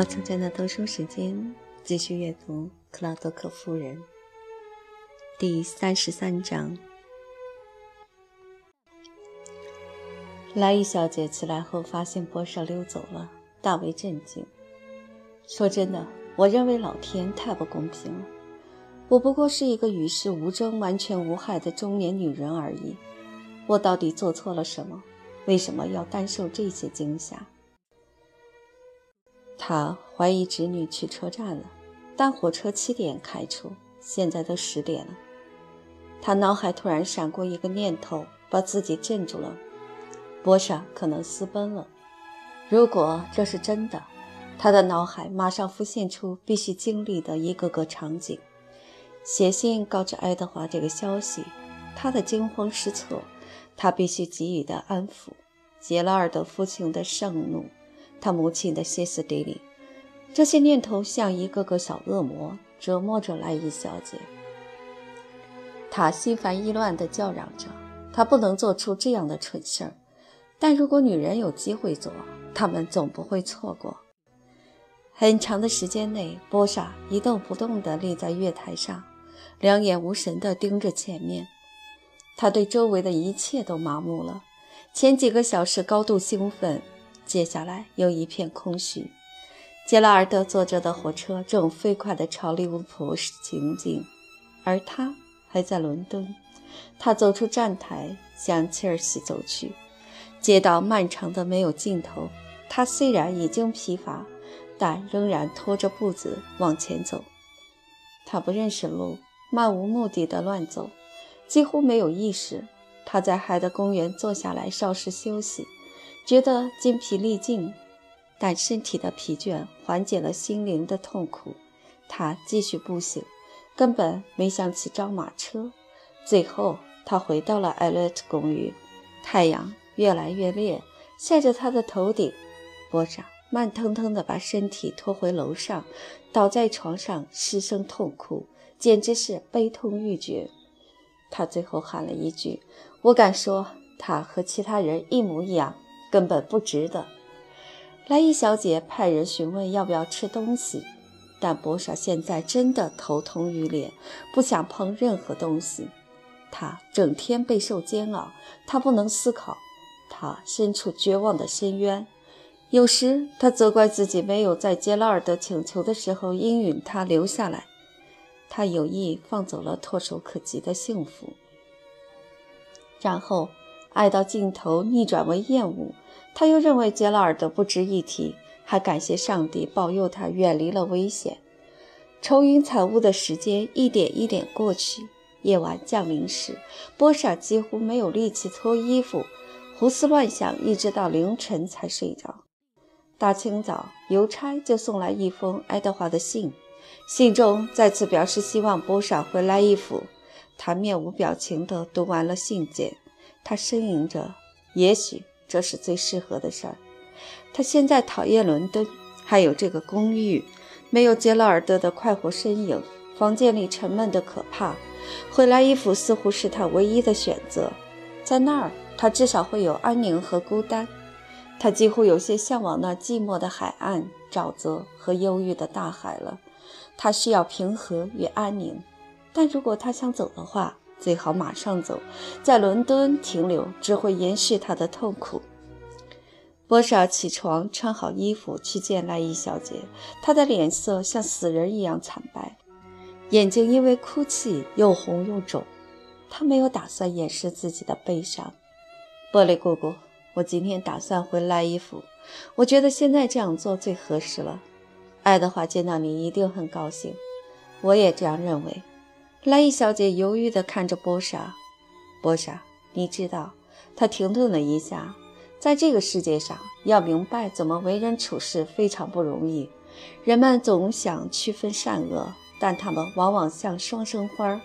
猫姐姐的读书时间，继续阅读《克劳德克夫人》第三十三章。莱伊小姐起来后，发现波莎溜走了，大为震惊。说真的，我认为老天太不公平了。我不过是一个与世无争、完全无害的中年女人而已。我到底做错了什么？为什么要担受这些惊吓？他怀疑侄女去车站了，但火车七点开出，现在都十点了。他脑海突然闪过一个念头，把自己镇住了：波莎可能私奔了。如果这是真的，他的脑海马上浮现出必须经历的一个个场景。写信告知爱德华这个消息，他的惊慌失措，他必须给予的安抚，杰拉尔德父亲的盛怒，他母亲的歇斯底里，这些念头像一个个小恶魔，折磨着莱伊小姐。她心烦意乱地叫嚷着：“她不能做出这样的蠢事儿，但如果女人有机会做，她们总不会错过。”很长的时间内，波莎一动不动地立在月台上。两眼无神地盯着前面，他对周围的一切都麻木了。前几个小时高度兴奋，接下来又一片空虚。杰拉尔德坐着的火车正飞快地朝利物浦行进，而他还在伦敦。他走出站台，向切尔西走去。街道漫长的没有尽头。他虽然已经疲乏，但仍然拖着步子往前走。他不认识路。漫无目的的乱走，几乎没有意识。他在海德公园坐下来稍事休息，觉得筋疲力尽，但身体的疲倦缓解了心灵的痛苦。他继续步行，根本没想起招马车。最后，他回到了艾略特公寓。太阳越来越烈，晒着他的头顶。波莎慢腾腾地把身体拖回楼上，倒在床上失声痛哭。简直是悲痛欲绝。他最后喊了一句：“我敢说，他和其他人一模一样，根本不值得。”莱伊小姐派人询问要不要吃东西，但博莎现在真的头痛欲裂，不想碰任何东西。她整天备受煎熬，她不能思考，她身处绝望的深渊。有时，她责怪自己没有在杰拉尔德请求的时候应允他留下来。他有意放走了唾手可及的幸福，然后爱到尽头逆转为厌恶。他又认为杰拉尔德不值一提，还感谢上帝保佑他远离了危险。愁云惨雾的时间一点一点过去，夜晚降临时，波莎几乎没有力气脱衣服，胡思乱想，一直到凌晨才睡着。大清早，邮差就送来一封爱德华的信。信中再次表示希望波莎回来一府。他面无表情地读完了信件，他呻吟着：“也许这是最适合的事儿。”他现在讨厌伦敦，还有这个公寓，没有杰拉尔德的快活身影，房间里沉闷的可怕。回来伊府似乎是他唯一的选择，在那儿他至少会有安宁和孤单。他几乎有些向往那寂寞的海岸、沼泽和忧郁的大海了。他需要平和与安宁，但如果他想走的话，最好马上走。在伦敦停留只会延续他的痛苦。波莎起床，穿好衣服去见赖伊小姐。她的脸色像死人一样惨白，眼睛因为哭泣又红又肿。她没有打算掩饰自己的悲伤。波莉姑姑，我今天打算回赖伊府，我觉得现在这样做最合适了。爱德华见到你一定很高兴，我也这样认为。莱伊小姐犹豫地看着波莎。波莎，你知道，她停顿了一下，在这个世界上，要明白怎么为人处事非常不容易。人们总想区分善恶，但他们往往像双生花。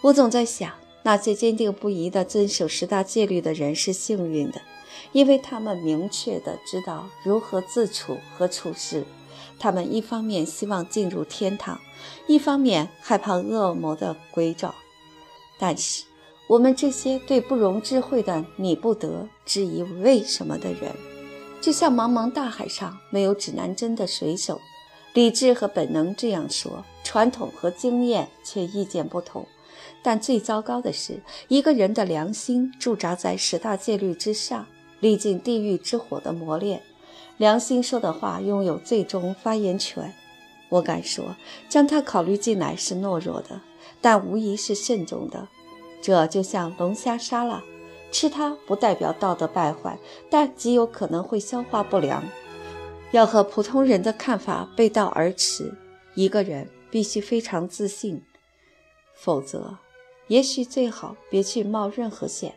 我总在想，那些坚定不移地遵守十大戒律的人是幸运的，因为他们明确地知道如何自处和处事。他们一方面希望进入天堂，一方面害怕恶魔的鬼爪。但是，我们这些对不容智慧的你不得质疑为什么的人，就像茫茫大海上没有指南针的水手。理智和本能这样说，传统和经验却意见不同。但最糟糕的是，一个人的良心驻扎在十大戒律之上，历经地狱之火的磨练，良心说的话拥有最终发言权。我敢说，将它考虑进来是懦弱的，但无疑是慎重的。这就像龙虾沙拉，吃它不代表道德败坏，但极有可能会消化不良。要和普通人的看法背道而驰，一个人必须非常自信，否则，也许最好别去冒任何险，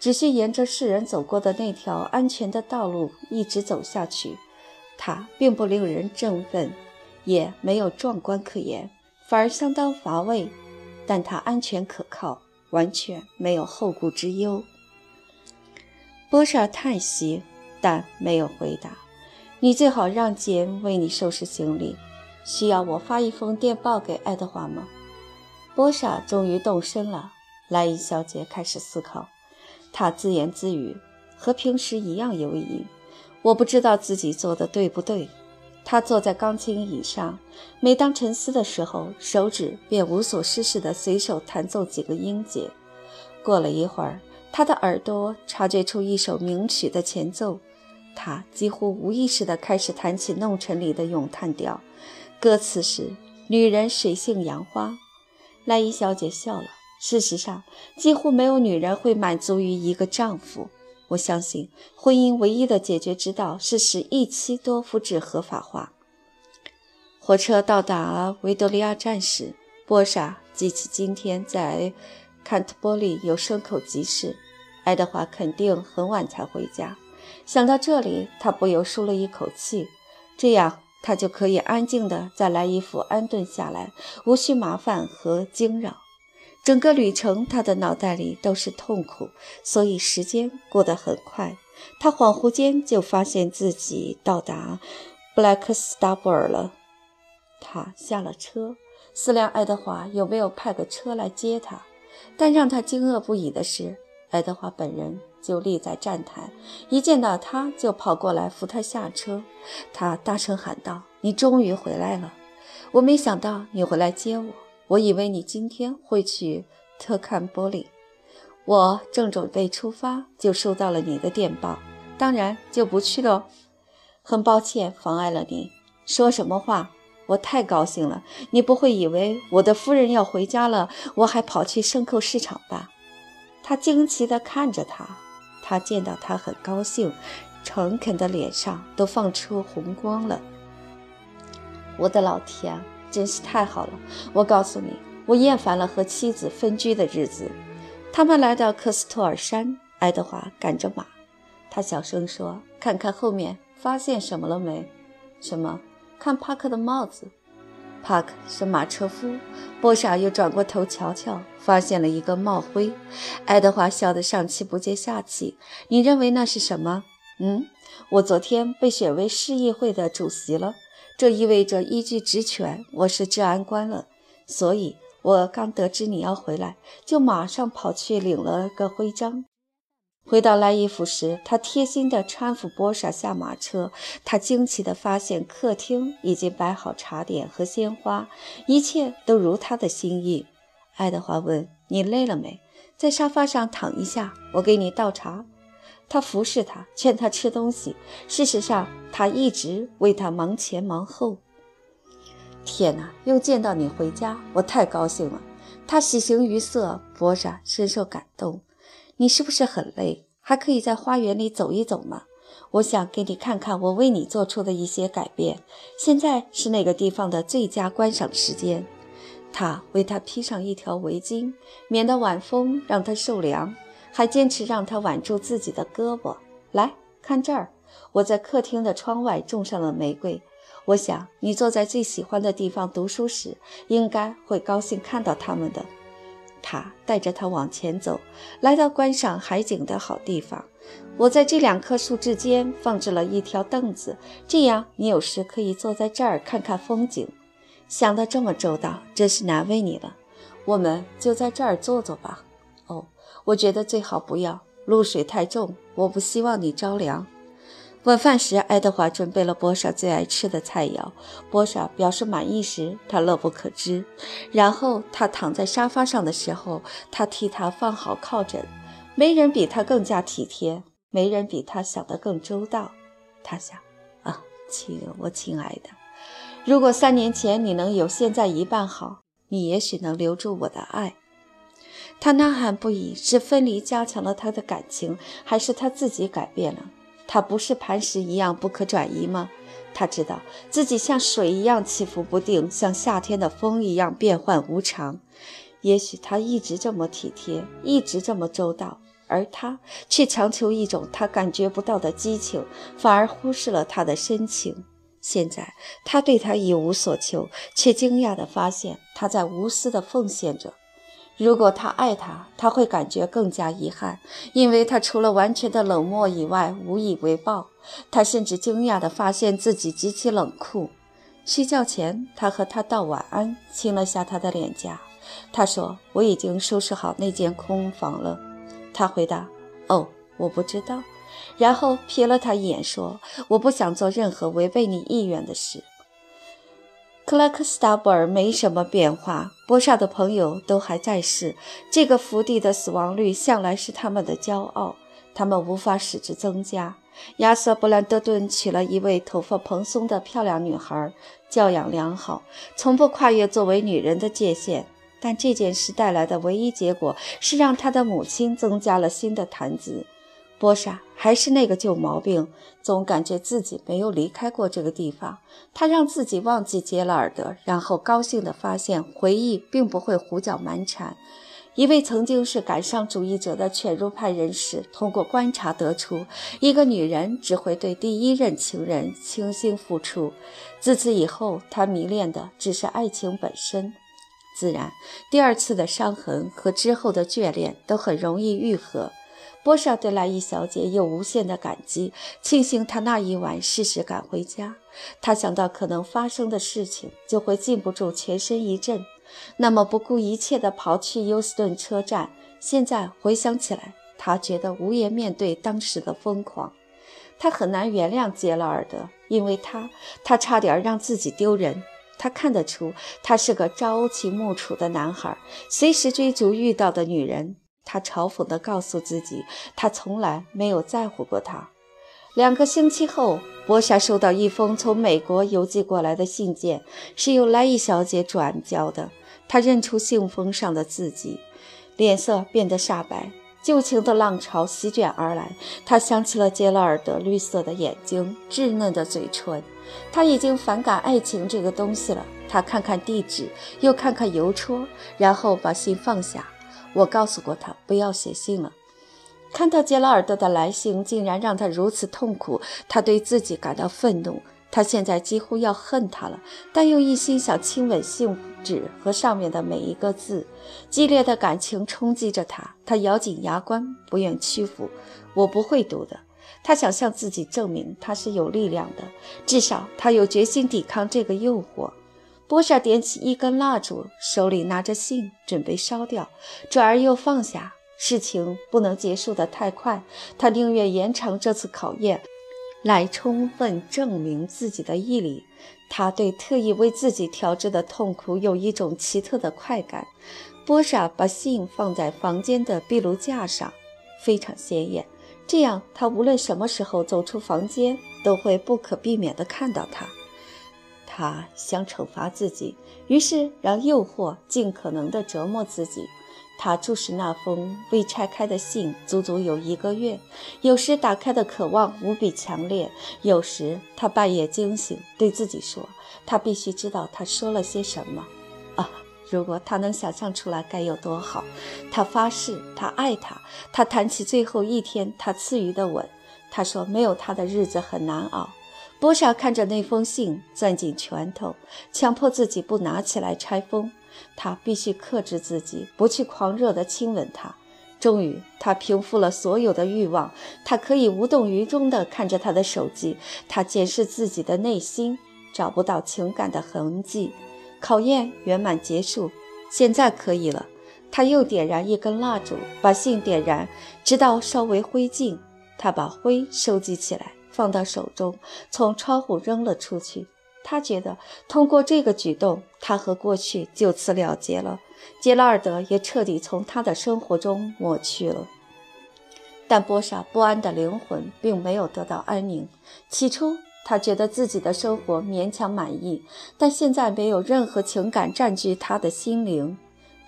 只需沿着世人走过的那条安全的道路一直走下去。它并不令人振奋，也没有壮观可言，反而相当乏味。但它安全可靠，完全没有后顾之忧。波莎叹息，但没有回答。你最好让简为你收拾行李。需要我发一封电报给爱德华吗？波莎终于动身了。莱伊小姐开始思考，她自言自语，和平时一样犹疑。我不知道自己做的对不对。她坐在钢琴椅上，每当沉思的时候，手指便无所事事地随手弹奏几个音节。过了一会儿，她的耳朵察觉出一首名曲的前奏。他几乎无意识地开始弹起《弄臣》里的咏叹调，歌词是“女人水性杨花”。莱伊小姐笑了。事实上，几乎没有女人会满足于一个丈夫。我相信，婚姻唯一的解决之道是使一妻多夫制合法化。火车到达维多利亚站时，波莎记起今天在坎特波利有牲口集市，爱德华肯定很晚才回家。想到这里，他不由舒了一口气。这样，他就可以安静地在莱伊府安顿下来，无需麻烦和惊扰。整个旅程，他的脑袋里都是痛苦，所以时间过得很快。他恍惚间就发现自己到达布莱克斯达布尔了。他下了车，思量爱德华有没有派个车来接他。但让他惊愕不已的是，爱德华本人。就立在站台，一见到他就跑过来扶他下车。他大声喊道：“你终于回来了！我没想到你会来接我。我以为你今天会去特坎波里。我正准备出发，就收到了你的电报。当然就不去了。很抱歉妨碍了你。说什么话？我太高兴了。你不会以为我的夫人要回家了，我还跑去牲口市场吧？”他惊奇地看着他。他见到他很高兴，诚恳的脸上都放出红光了。我的老天，真是太好了！我告诉你，我厌烦了和妻子分居的日子。他们来到克斯托尔山，爱德华赶着马。他小声说：“看看后面，发现什么了没？什么？看帕克的帽子。”帕克是马车夫。波莎又转过头瞧瞧，发现了一个帽徽。爱德华笑得上气不接下气。你认为那是什么？嗯，我昨天被选为市议会的主席了，这意味着依据职权，我是治安官了。所以，我刚得知你要回来，就马上跑去领了个徽章。回到莱伊府时，他贴心地搀扶波莎下马车。他惊奇地发现，客厅已经摆好茶点和鲜花，一切都如他的心意。爱德华问：“你累了没？在沙发上躺一下，我给你倒茶。”他服侍他，劝他吃东西。事实上，他一直为他忙前忙后。天哪，又见到你回家，我太高兴了。他喜形于色，波莎深受感动。你是不是很累？还可以在花园里走一走吗？我想给你看看我为你做出的一些改变。现在是那个地方的最佳观赏时间。他为他披上一条围巾，免得晚风让他受凉，还坚持让他挽住自己的胳膊。来看这儿，我在客厅的窗外种上了玫瑰。我想你坐在最喜欢的地方读书时，应该会高兴看到它们的。他带着他往前走，来到观赏海景的好地方。我在这两棵树之间放置了一条凳子，这样你有时可以坐在这儿看看风景。想得这么周到，真是难为你了。我们就在这儿坐坐吧。我觉得最好不要，露水太重，我不希望你着凉。晚饭时，爱德华准备了波莎最爱吃的菜肴。波莎表示满意时，他乐不可支。然后他躺在沙发上的时候，他替他放好靠枕。没人比他更加体贴，没人比他想得更周到。他想：啊，亲，我亲爱的，如果三年前你能有现在一半好，你也许能留住我的爱。他呐喊不已，是分离加强了他的感情，还是他自己改变了？他不是磐石一样不可转移吗？他知道自己像水一样起伏不定，像夏天的风一样变幻无常。也许他一直这么体贴，一直这么周到，而他却强求一种他感觉不到的激情，反而忽视了他的深情。现在他对他一无所求，却惊讶地发现他在无私地奉献着。如果他爱她，他会感觉更加遗憾，因为他除了完全的冷漠以外无以为报。他甚至惊讶地发现自己极其冷酷。睡觉前，他和她道晚安，亲了下她的脸颊。他说：“我已经收拾好那间空房了。”他回答：“哦，我不知道。”然后瞥了他一眼，说：“我不想做任何违背你意愿的事。”克拉克斯塔布尔没什么变化，波莎的朋友都还在世。这个福地的死亡率向来是他们的骄傲，他们无法使之增加。亚瑟·布兰德顿娶了一位头发蓬松的漂亮女孩，教养良好，从不跨越作为女人的界限。但这件事带来的唯一结果是让他的母亲增加了新的谈资。波莎还是那个旧毛病，总感觉自己没有离开过这个地方。他让自己忘记杰拉尔德，然后高兴地发现回忆并不会胡搅蛮缠。一位曾经是感伤主义者的犬儒派人士通过观察得出，一个女人只会对第一任情人倾心付出。自此以后，她迷恋的只是爱情本身。自然，第二次的伤痕和之后的眷恋都很容易愈合。波莎对莱伊小姐有无限的感激，庆幸她那一晚适时赶回家。他想到可能发生的事情，就会禁不住全身一震。那么不顾一切地跑去休斯顿车站。现在回想起来，他觉得无颜面对当时的疯狂。他很难原谅杰拉尔德，因为他，他差点让自己丢人。他看得出，他是个朝秦暮楚的男孩，随时追逐遇到的女人。他嘲讽地告诉自己，他从来没有在乎过她。两个星期后，博莎收到一封从美国邮寄过来的信件，是由莱伊小姐转交的。她认出信封上的字迹，脸色变得煞白。旧情的浪潮席卷而来，她想起了杰拉尔德绿色的眼睛、稚嫩的嘴唇。她已经反感爱情这个东西了。她看看地址，又看看邮戳，然后把信放下。我告诉过他不要写信了。看到杰拉尔德的来信，竟然让他如此痛苦，他对自己感到愤怒。他现在几乎要恨他了，但又一心想亲吻信纸和上面的每一个字。激烈的感情冲击着他，他咬紧牙关，不愿屈服。我不会读的。他想向自己证明他是有力量的，至少他有决心抵抗这个诱惑。波莎点起一根蜡烛，手里拿着信，准备烧掉，转而又放下。事情不能结束得太快，他宁愿延长这次考验，来充分证明自己的毅力。他对特意为自己调制的痛苦有一种奇特的快感。波莎把信放在房间的壁炉架上，非常显眼，这样他无论什么时候走出房间，都会不可避免地看到它。他想惩罚自己，于是让诱惑尽可能地折磨自己。他注视那封未拆开的信，足足有一个月。有时打开的渴望无比强烈，有时他半夜惊醒，对自己说：“他必须知道他说了些什么。”啊，如果他能想象出来，该有多好！他发誓，他爱他。他谈起最后一天他赐予的吻，他说：“没有他的日子很难熬。”波莎看着那封信，攥紧拳头，强迫自己不拿起来拆封。他必须克制自己，不去狂热地亲吻她。终于，他平复了所有的欲望。他可以无动于衷地看着他的手机。他检视自己的内心，找不到情感的痕迹。考验圆满结束，现在可以了。他又点燃一根蜡烛，把信点燃，直到稍微灰烬。他把灰收集起来。放到手中，从窗户扔了出去。他觉得通过这个举动，他和过去就此了结了，杰拉尔德也彻底从他的生活中抹去了。但波莎不安的灵魂并没有得到安宁。起初，他觉得自己的生活勉强满意，但现在没有任何情感占据他的心灵。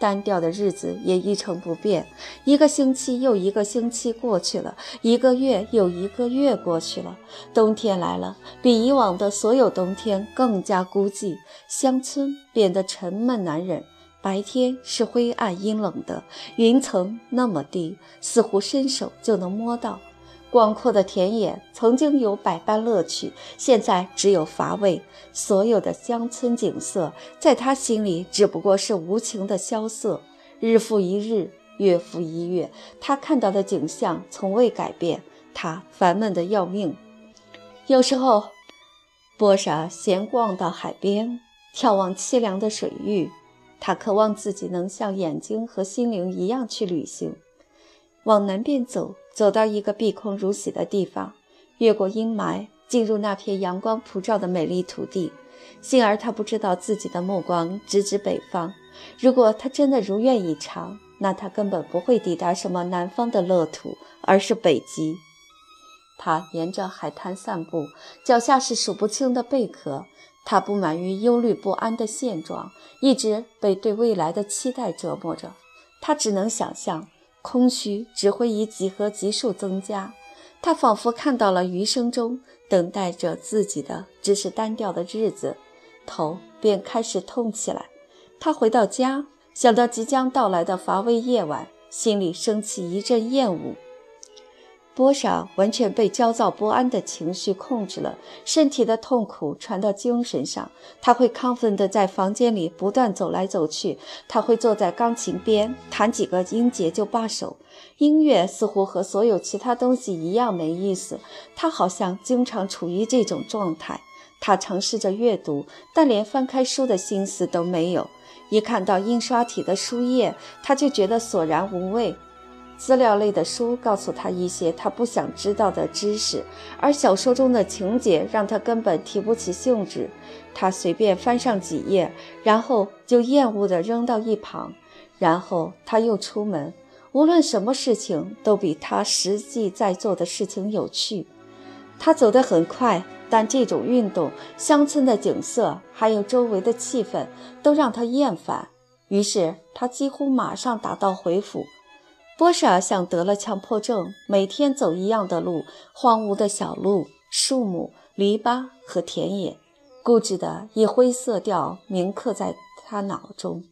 单调的日子也一成不变，一个星期又一个星期过去了，一个月又一个月过去了。冬天来了，比以往的所有冬天更加孤寂，乡村变得沉闷难忍。白天是灰暗阴冷的，云层那么低，似乎伸手就能摸到。广阔的田野曾经有百般乐趣，现在只有乏味。所有的乡村景色，在他心里只不过是无情的萧瑟。日复一日，月复一月，他看到的景象从未改变，他烦闷得要命。有时候，波莎闲逛到海边，眺望凄凉的水域，他渴望自己能像眼睛和心灵一样去旅行。往南边走，走到一个碧空如洗的地方，越过阴霾，进入那片阳光普照的美丽土地。幸而他不知道自己的目光直指北方。如果他真的如愿以偿，那他根本不会抵达什么南方的乐土，而是北极。他沿着海滩散步，脚下是数不清的贝壳。他不满于忧虑不安的现状，一直被对未来的期待折磨着。他只能想象。空虚只会以几何级数增加，他仿佛看到了余生中等待着自己的只是单调的日子，头便开始痛起来。他回到家，想到即将到来的乏味夜晚，心里升起一阵厌恶。波莎完全被焦躁不安的情绪控制了，身体的痛苦传到精神上。他会亢奋地在房间里不断走来走去，他会坐在钢琴边弹几个音节就罢手。音乐似乎和所有其他东西一样没意思。他好像经常处于这种状态。他尝试着阅读，但连翻开书的心思都没有。一看到印刷体的书页，他就觉得索然无味。资料类的书告诉他一些他不想知道的知识，而小说中的情节让他根本提不起兴致。他随便翻上几页，然后就厌恶地扔到一旁。然后他又出门。无论什么事情都比他实际在做的事情有趣。他走得很快，但这种运动、乡村的景色还有周围的气氛都让他厌烦。于是他几乎马上打道回府。波莎像得了强迫症，每天走一样的路，荒芜的小路、树木、篱笆和田野，固执地以灰色调铭刻在他脑中。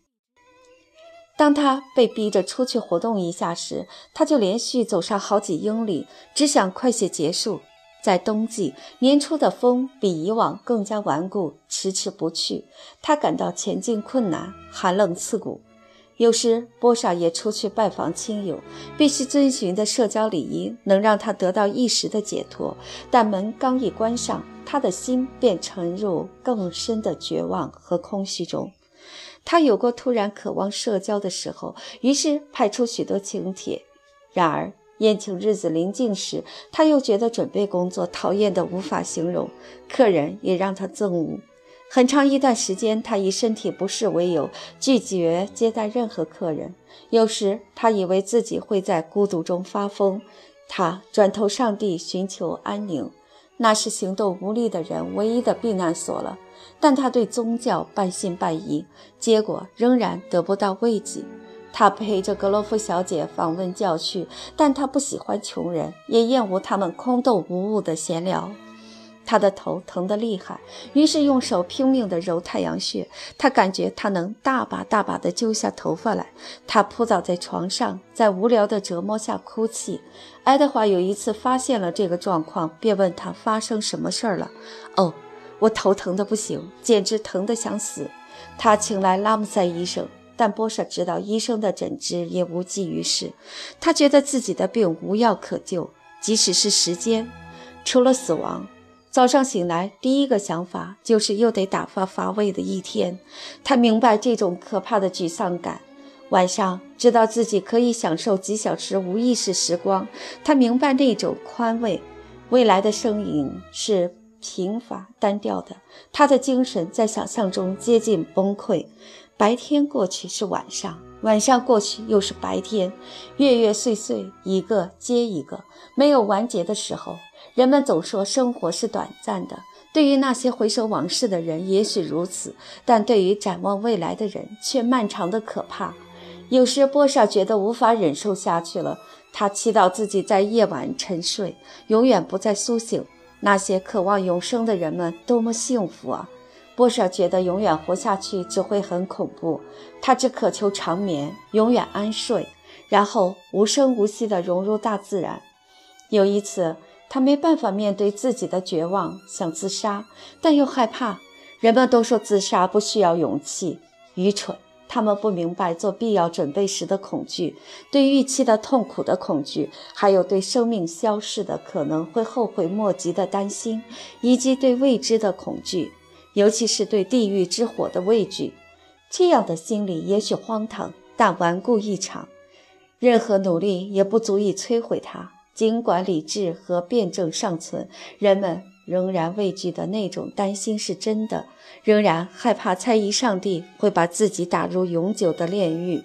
当他被逼着出去活动一下时，他就连续走上好几英里，只想快些结束。在冬季，年初的风比以往更加顽固，迟迟不去，他感到前进困难，寒冷刺骨。有时，波莎也出去拜访亲友，必须遵循的社交礼仪能让他得到一时的解脱。但门刚一关上，他的心便沉入更深的绝望和空虚中。他有过突然渴望社交的时候，于是派出许多请帖。然而，宴请日子临近时，他又觉得准备工作讨厌得无法形容，客人也让他憎恶。很长一段时间，他以身体不适为由拒绝接待任何客人。有时，他以为自己会在孤独中发疯。他转投上帝，寻求安宁，那是行动无力的人唯一的避难所了。但他对宗教半信半疑，结果仍然得不到慰藉。他陪着格罗夫小姐访问教区，但他不喜欢穷人，也厌恶他们空洞无物的闲聊。他的头疼得厉害，于是用手拼命地揉太阳穴。他感觉他能大把大把地揪下头发来。他扑倒在床上，在无聊的折磨下哭泣。爱德华有一次发现了这个状况，便问他发生什么事儿了。哦，我头疼得不行，简直疼得想死。他请来拉姆塞医生，但波舍知道医生的诊治也无济于事。他觉得自己的病无药可救，即使是时间，除了死亡。早上醒来，第一个想法就是又得打发乏味的一天。他明白这种可怕的沮丧感。晚上知道自己可以享受几小时无意识时光，他明白那种宽慰。未来的声音是贫乏单调的，他的精神在想象中接近崩溃。白天过去是晚上，晚上过去又是白天，月月岁岁一个接一个，没有完结的时候。人们总说生活是短暂的，对于那些回首往事的人，也许如此；但对于展望未来的人，却漫长的可怕。有时波莎觉得无法忍受下去了。他祈祷自己在夜晚沉睡，永远不再苏醒。那些渴望永生的人们多么幸福啊！波莎觉得永远活下去只会很恐怖。他只渴求长眠，永远安睡，然后无声无息地融入大自然。有一次，他没办法面对自己的绝望，想自杀，但又害怕。人们都说自杀不需要勇气，愚蠢。他们不明白做必要准备时的恐惧，对预期的痛苦的恐惧，还有对生命消逝的可能会后悔莫及的担心，以及对未知的恐惧，尤其是对地狱之火的畏惧。这样的心理也许荒唐，但顽固异常，任何努力也不足以摧毁它。尽管理智和辩证尚存，人们。仍然畏惧的那种担心是真的，仍然害怕猜疑上帝会把自己打入永久的炼狱。